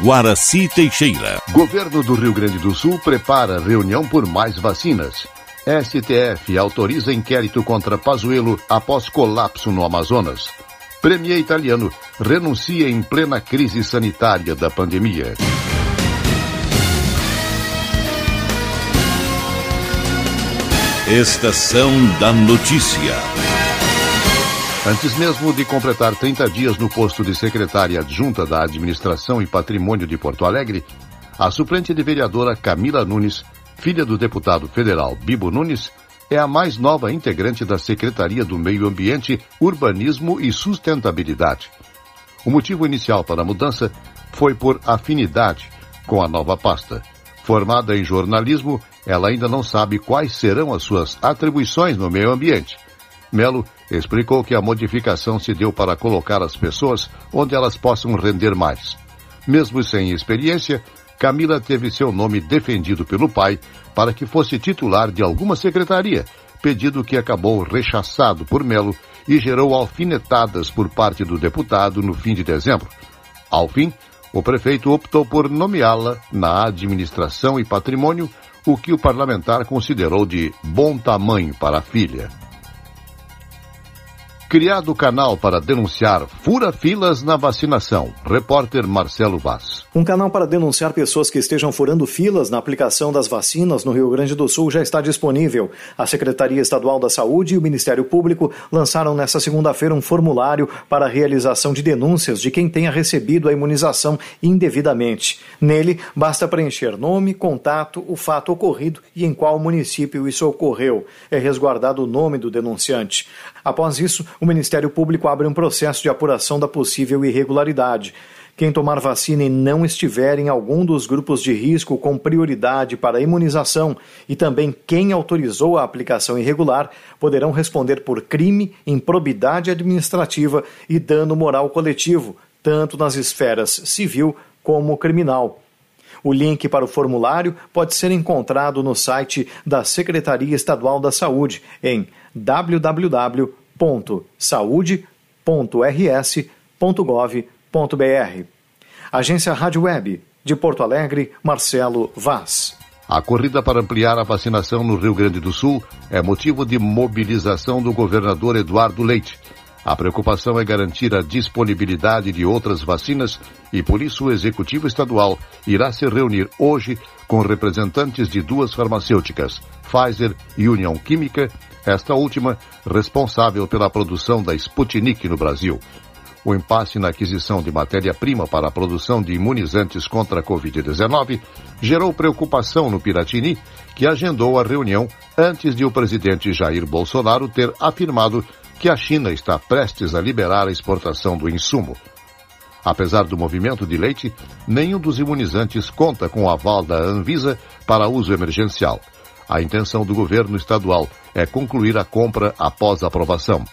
Guaraci Teixeira. Governo do Rio Grande do Sul prepara reunião por mais vacinas. STF autoriza inquérito contra Pazuello após colapso no Amazonas. Premier italiano renuncia em plena crise sanitária da pandemia. Estação da Notícia. Antes mesmo de completar 30 dias no posto de secretária adjunta da Administração e Patrimônio de Porto Alegre, a suplente de vereadora Camila Nunes, filha do deputado federal Bibo Nunes, é a mais nova integrante da Secretaria do Meio Ambiente, Urbanismo e Sustentabilidade. O motivo inicial para a mudança foi por afinidade com a nova pasta. Formada em jornalismo, ela ainda não sabe quais serão as suas atribuições no meio ambiente. Melo explicou que a modificação se deu para colocar as pessoas onde elas possam render mais. Mesmo sem experiência, Camila teve seu nome defendido pelo pai para que fosse titular de alguma secretaria, pedido que acabou rechaçado por Melo e gerou alfinetadas por parte do deputado no fim de dezembro. Ao fim, o prefeito optou por nomeá-la na administração e patrimônio, o que o parlamentar considerou de bom tamanho para a filha criado canal para denunciar fura-filas na vacinação. Repórter Marcelo Vaz. Um canal para denunciar pessoas que estejam furando filas na aplicação das vacinas no Rio Grande do Sul já está disponível. A Secretaria Estadual da Saúde e o Ministério Público lançaram nesta segunda-feira um formulário para a realização de denúncias de quem tenha recebido a imunização indevidamente. Nele, basta preencher nome, contato, o fato ocorrido e em qual município isso ocorreu. É resguardado o nome do denunciante. Após isso, o Ministério Público abre um processo de apuração da possível irregularidade. Quem tomar vacina e não estiver em algum dos grupos de risco com prioridade para imunização e também quem autorizou a aplicação irregular poderão responder por crime, improbidade administrativa e dano moral coletivo, tanto nas esferas civil como criminal. O link para o formulário pode ser encontrado no site da Secretaria Estadual da Saúde em www www.saude.rs.gov.br. Agência Rádio Web, de Porto Alegre, Marcelo Vaz. A corrida para ampliar a vacinação no Rio Grande do Sul é motivo de mobilização do governador Eduardo Leite. A preocupação é garantir a disponibilidade de outras vacinas e, por isso, o Executivo Estadual irá se reunir hoje com representantes de duas farmacêuticas, Pfizer e União Química, esta última responsável pela produção da Sputnik no Brasil. O impasse na aquisição de matéria-prima para a produção de imunizantes contra a Covid-19 gerou preocupação no Piratini, que agendou a reunião antes de o presidente Jair Bolsonaro ter afirmado que a China está prestes a liberar a exportação do insumo. Apesar do movimento de leite, nenhum dos imunizantes conta com o aval da Anvisa para uso emergencial. A intenção do governo estadual é concluir a compra após aprovação.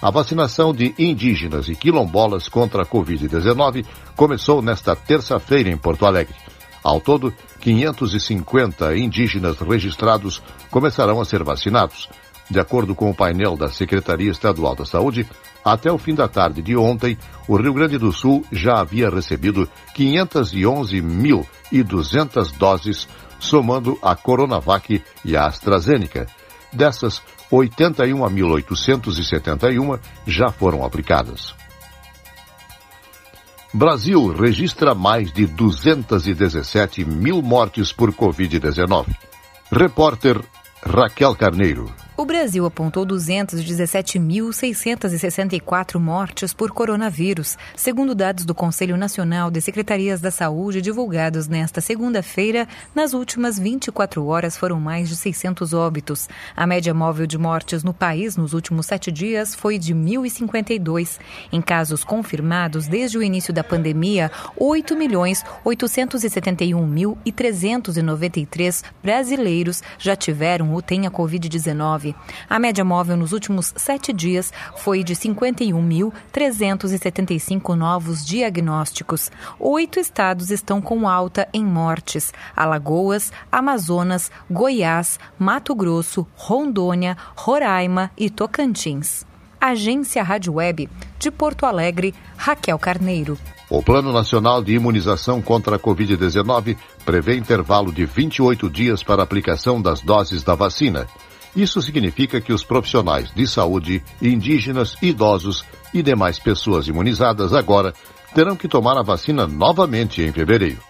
A vacinação de indígenas e quilombolas contra a Covid-19 começou nesta terça-feira em Porto Alegre. Ao todo, 550 indígenas registrados começarão a ser vacinados. De acordo com o painel da Secretaria Estadual da Saúde, até o fim da tarde de ontem, o Rio Grande do Sul já havia recebido 511.200 doses, somando a Coronavac e a AstraZeneca. Dessas, 81.871 já foram aplicadas. Brasil registra mais de 217 mil mortes por Covid-19. Repórter Raquel Carneiro. O Brasil apontou 217.664 mortes por coronavírus, segundo dados do Conselho Nacional de Secretarias da Saúde divulgados nesta segunda-feira. Nas últimas 24 horas foram mais de 600 óbitos. A média móvel de mortes no país nos últimos sete dias foi de 1.052. Em casos confirmados desde o início da pandemia, 8.871.393 brasileiros já tiveram ou têm a Covid-19. A média móvel nos últimos sete dias foi de 51.375 novos diagnósticos. Oito estados estão com alta em mortes: Alagoas, Amazonas, Goiás, Mato Grosso, Rondônia, Roraima e Tocantins. Agência Rádio Web de Porto Alegre, Raquel Carneiro. O Plano Nacional de Imunização contra a Covid-19 prevê intervalo de 28 dias para aplicação das doses da vacina. Isso significa que os profissionais de saúde, indígenas, idosos e demais pessoas imunizadas agora terão que tomar a vacina novamente em fevereiro.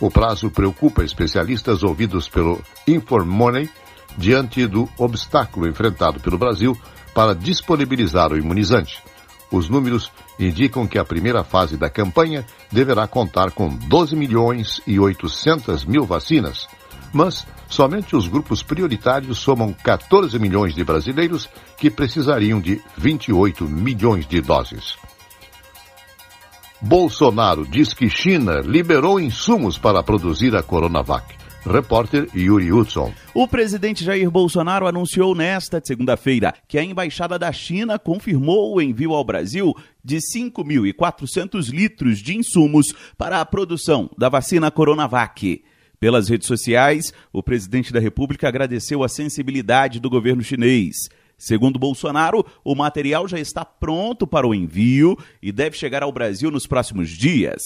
O prazo preocupa especialistas ouvidos pelo Informoney diante do obstáculo enfrentado pelo Brasil para disponibilizar o imunizante. Os números indicam que a primeira fase da campanha deverá contar com 12 milhões e 800 mil vacinas, mas somente os grupos prioritários somam 14 milhões de brasileiros que precisariam de 28 milhões de doses. Bolsonaro diz que China liberou insumos para produzir a Coronavac. Repórter Yuri Hudson. O presidente Jair Bolsonaro anunciou nesta segunda-feira que a embaixada da China confirmou o envio ao Brasil de 5.400 litros de insumos para a produção da vacina Coronavac. Pelas redes sociais, o presidente da República agradeceu a sensibilidade do governo chinês. Segundo Bolsonaro, o material já está pronto para o envio e deve chegar ao Brasil nos próximos dias.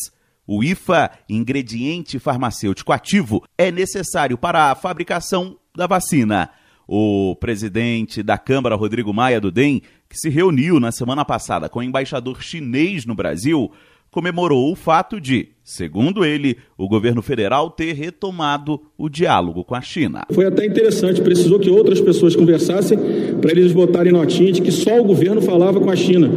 O IFA, ingrediente farmacêutico ativo, é necessário para a fabricação da vacina. O presidente da Câmara, Rodrigo Maia do DEM, que se reuniu na semana passada com o embaixador chinês no Brasil, comemorou o fato de, segundo ele, o governo federal ter retomado o diálogo com a China. Foi até interessante, precisou que outras pessoas conversassem para eles botarem notinha de que só o governo falava com a China.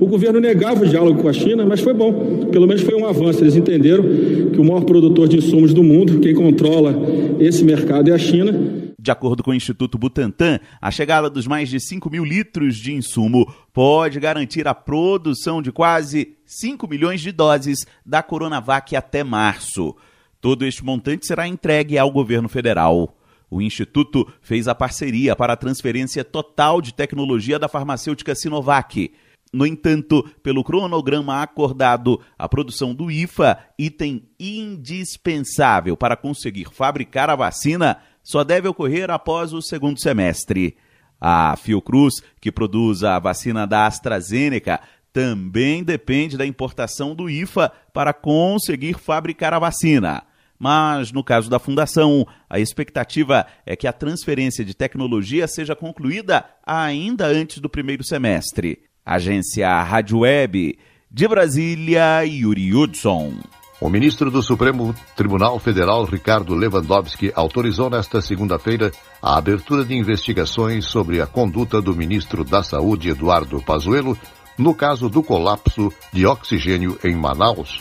O governo negava o diálogo com a China, mas foi bom. Pelo menos foi um avanço. Eles entenderam que o maior produtor de insumos do mundo, quem controla esse mercado é a China. De acordo com o Instituto Butantan, a chegada dos mais de 5 mil litros de insumo pode garantir a produção de quase 5 milhões de doses da Coronavac até março. Todo este montante será entregue ao governo federal. O Instituto fez a parceria para a transferência total de tecnologia da farmacêutica Sinovac. No entanto, pelo cronograma acordado, a produção do IFA, item indispensável para conseguir fabricar a vacina, só deve ocorrer após o segundo semestre. A Fiocruz, que produz a vacina da AstraZeneca, também depende da importação do IFA para conseguir fabricar a vacina. Mas, no caso da fundação, a expectativa é que a transferência de tecnologia seja concluída ainda antes do primeiro semestre. Agência Rádio Web, de Brasília, Yuri Hudson. O ministro do Supremo Tribunal Federal, Ricardo Lewandowski, autorizou nesta segunda-feira a abertura de investigações sobre a conduta do ministro da Saúde, Eduardo Pazuello, no caso do colapso de oxigênio em Manaus.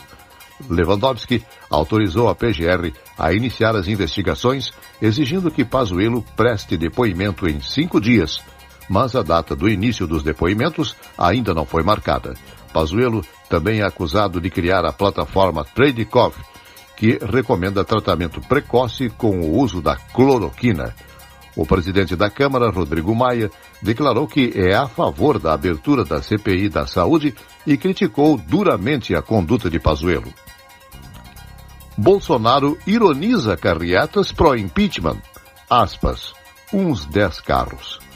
Lewandowski autorizou a PGR a iniciar as investigações, exigindo que Pazuello preste depoimento em cinco dias, mas a data do início dos depoimentos ainda não foi marcada. Pazuello também é acusado de criar a plataforma Tradecov, que recomenda tratamento precoce com o uso da cloroquina. O presidente da Câmara, Rodrigo Maia, declarou que é a favor da abertura da CPI da Saúde e criticou duramente a conduta de Pazuello. Bolsonaro ironiza carreatas pró-impeachment. Aspas. Uns 10 carros.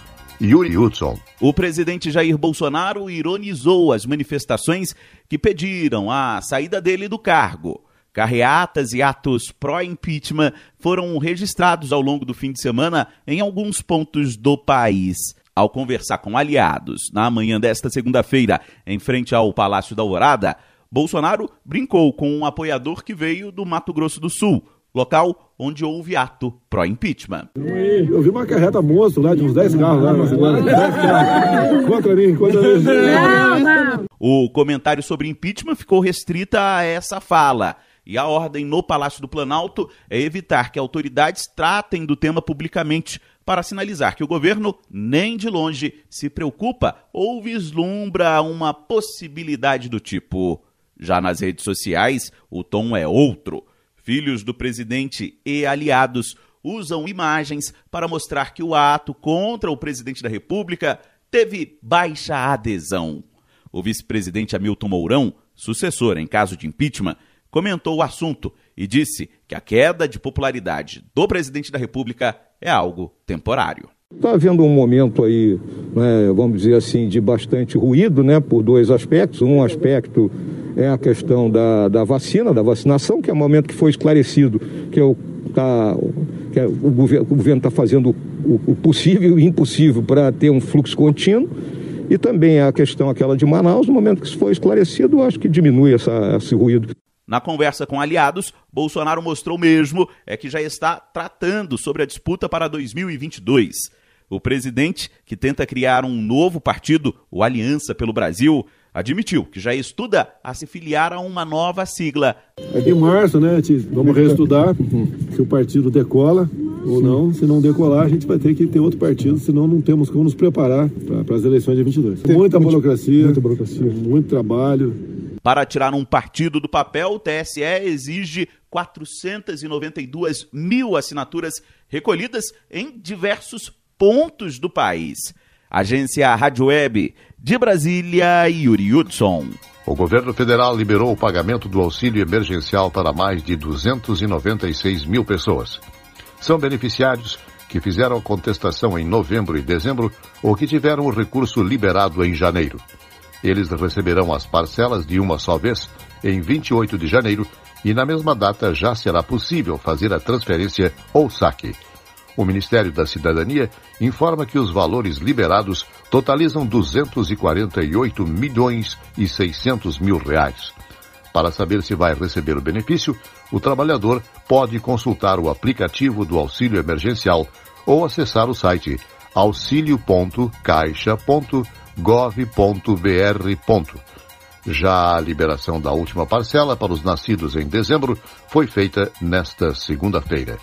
Yuri Hudson. O presidente Jair Bolsonaro ironizou as manifestações que pediram a saída dele do cargo. Carreatas e atos pró-impeachment foram registrados ao longo do fim de semana em alguns pontos do país. Ao conversar com aliados na manhã desta segunda-feira, em frente ao Palácio da Alvorada, Bolsonaro brincou com um apoiador que veio do Mato Grosso do Sul, local onde houve ato pró-impeachment. Eu vi uma carreta monstro lá de uns 10 carros lá. 10 carros. Contra mim, contra mim. Não, não. O comentário sobre impeachment ficou restrita a essa fala. E a ordem no Palácio do Planalto é evitar que autoridades tratem do tema publicamente para sinalizar que o governo nem de longe se preocupa ou vislumbra uma possibilidade do tipo. Já nas redes sociais, o tom é outro. Filhos do presidente e aliados usam imagens para mostrar que o ato contra o presidente da República teve baixa adesão. O vice-presidente Hamilton Mourão, sucessor em caso de impeachment, comentou o assunto e disse que a queda de popularidade do presidente da República é algo temporário. Está havendo um momento aí, né, vamos dizer assim, de bastante ruído, né, por dois aspectos. Um aspecto é a questão da, da vacina, da vacinação, que é o momento que foi esclarecido que, é o, tá, que é, o governo está fazendo o, o possível e o impossível para ter um fluxo contínuo. E também a questão aquela de Manaus, no momento que isso foi esclarecido, acho que diminui essa, esse ruído. Na conversa com aliados, Bolsonaro mostrou mesmo é que já está tratando sobre a disputa para 2022. O presidente, que tenta criar um novo partido, o Aliança pelo Brasil, admitiu que já estuda a se filiar a uma nova sigla. É em março, né? Vamos reestudar se o partido decola ou Sim. não. Se não decolar, a gente vai ter que ter outro partido, senão não temos como nos preparar para as eleições de 22. Tem muita burocracia, muita burocracia, muito trabalho. Para tirar um partido do papel, o TSE exige 492 mil assinaturas recolhidas em diversos pontos do país. Agência Rádio Web de Brasília, Yuri Hudson. O governo federal liberou o pagamento do auxílio emergencial para mais de 296 mil pessoas. São beneficiários que fizeram a contestação em novembro e dezembro ou que tiveram o recurso liberado em janeiro. Eles receberão as parcelas de uma só vez em 28 de janeiro e na mesma data já será possível fazer a transferência ou saque. O Ministério da Cidadania informa que os valores liberados totalizam 248 milhões e 600 mil reais. Para saber se vai receber o benefício, o trabalhador pode consultar o aplicativo do auxílio emergencial ou acessar o site auxilio.caixa.gov.br. Já a liberação da última parcela para os nascidos em dezembro foi feita nesta segunda-feira.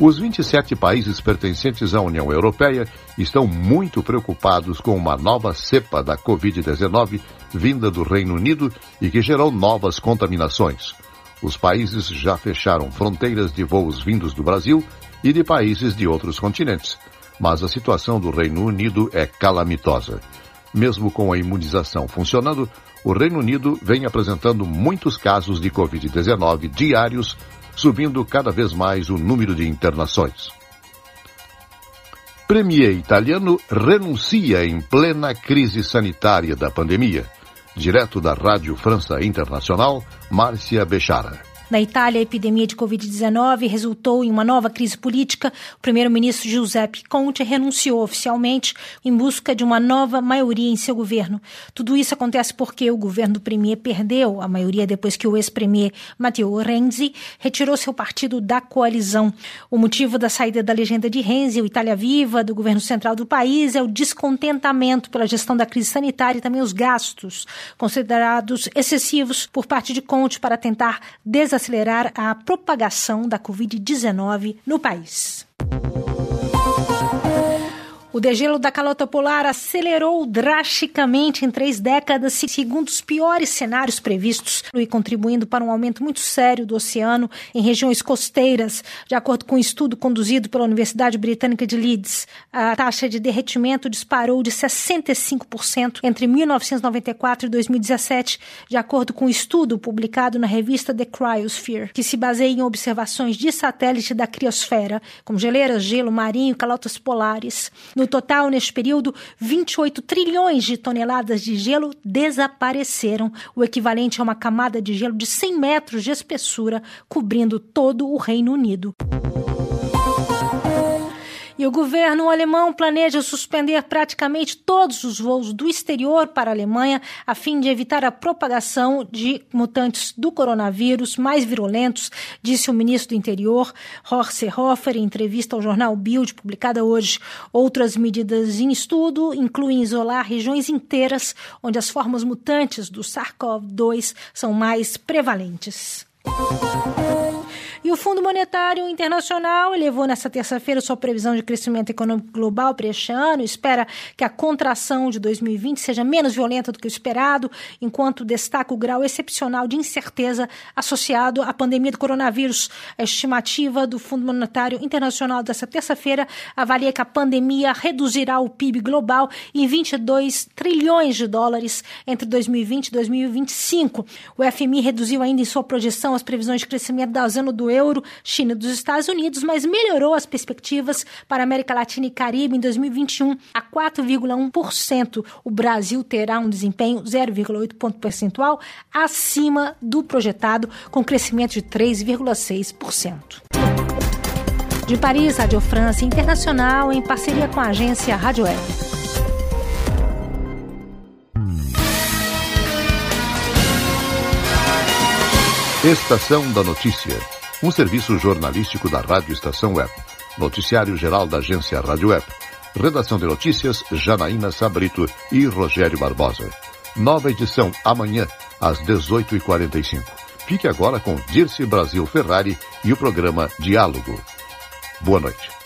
Os 27 países pertencentes à União Europeia estão muito preocupados com uma nova cepa da Covid-19 vinda do Reino Unido e que gerou novas contaminações. Os países já fecharam fronteiras de voos vindos do Brasil e de países de outros continentes. Mas a situação do Reino Unido é calamitosa. Mesmo com a imunização funcionando, o Reino Unido vem apresentando muitos casos de Covid-19 diários subindo cada vez mais o número de internações. Premier italiano renuncia em plena crise sanitária da pandemia. Direto da Rádio França Internacional, Márcia Bechara. Na Itália, a epidemia de Covid-19 resultou em uma nova crise política. O primeiro-ministro Giuseppe Conte renunciou oficialmente em busca de uma nova maioria em seu governo. Tudo isso acontece porque o governo do premier perdeu a maioria depois que o ex-premier Matteo Renzi retirou seu partido da coalizão. O motivo da saída da legenda de Renzi, o Itália Viva, do governo central do país, é o descontentamento pela gestão da crise sanitária e também os gastos considerados excessivos por parte de Conte para tentar desacelerar desacelerar a propagação da Covid-19 no país. O degelo da calota polar acelerou drasticamente em três décadas, segundo os piores cenários previstos, e contribuindo para um aumento muito sério do oceano em regiões costeiras. De acordo com um estudo conduzido pela Universidade Britânica de Leeds, a taxa de derretimento disparou de 65% entre 1994 e 2017, de acordo com um estudo publicado na revista The Cryosphere, que se baseia em observações de satélite da criosfera, como geleiras, gelo marinho e calotas polares. No no total, neste período, 28 trilhões de toneladas de gelo desapareceram, o equivalente a uma camada de gelo de 100 metros de espessura, cobrindo todo o Reino Unido. E o governo alemão planeja suspender praticamente todos os voos do exterior para a Alemanha, a fim de evitar a propagação de mutantes do coronavírus mais virulentos, disse o ministro do Interior, Horst Seehofer, em entrevista ao jornal Bild, publicada hoje. Outras medidas em estudo incluem isolar regiões inteiras onde as formas mutantes do SARS-CoV-2 são mais prevalentes. E o Fundo Monetário Internacional elevou nesta terça-feira sua previsão de crescimento econômico global para este ano, espera que a contração de 2020 seja menos violenta do que o esperado, enquanto destaca o grau excepcional de incerteza associado à pandemia do coronavírus. A estimativa do Fundo Monetário Internacional desta terça-feira avalia que a pandemia reduzirá o PIB global em 22 trilhões de dólares entre 2020 e 2025. O FMI reduziu ainda em sua projeção as previsões de crescimento da zona do euro, China dos Estados Unidos, mas melhorou as perspectivas para a América Latina e Caribe em 2021 a 4,1%. O Brasil terá um desempenho 0,8 ponto percentual acima do projetado, com crescimento de 3,6%. De Paris, Rádio França Internacional, em parceria com a agência Rádio Web. Estação da Notícia, um serviço jornalístico da Rádio Estação Web. Noticiário geral da agência Rádio Web. Redação de notícias, Janaína Sabrito e Rogério Barbosa. Nova edição amanhã, às 18h45. Fique agora com Dirce Brasil Ferrari e o programa Diálogo. Boa noite.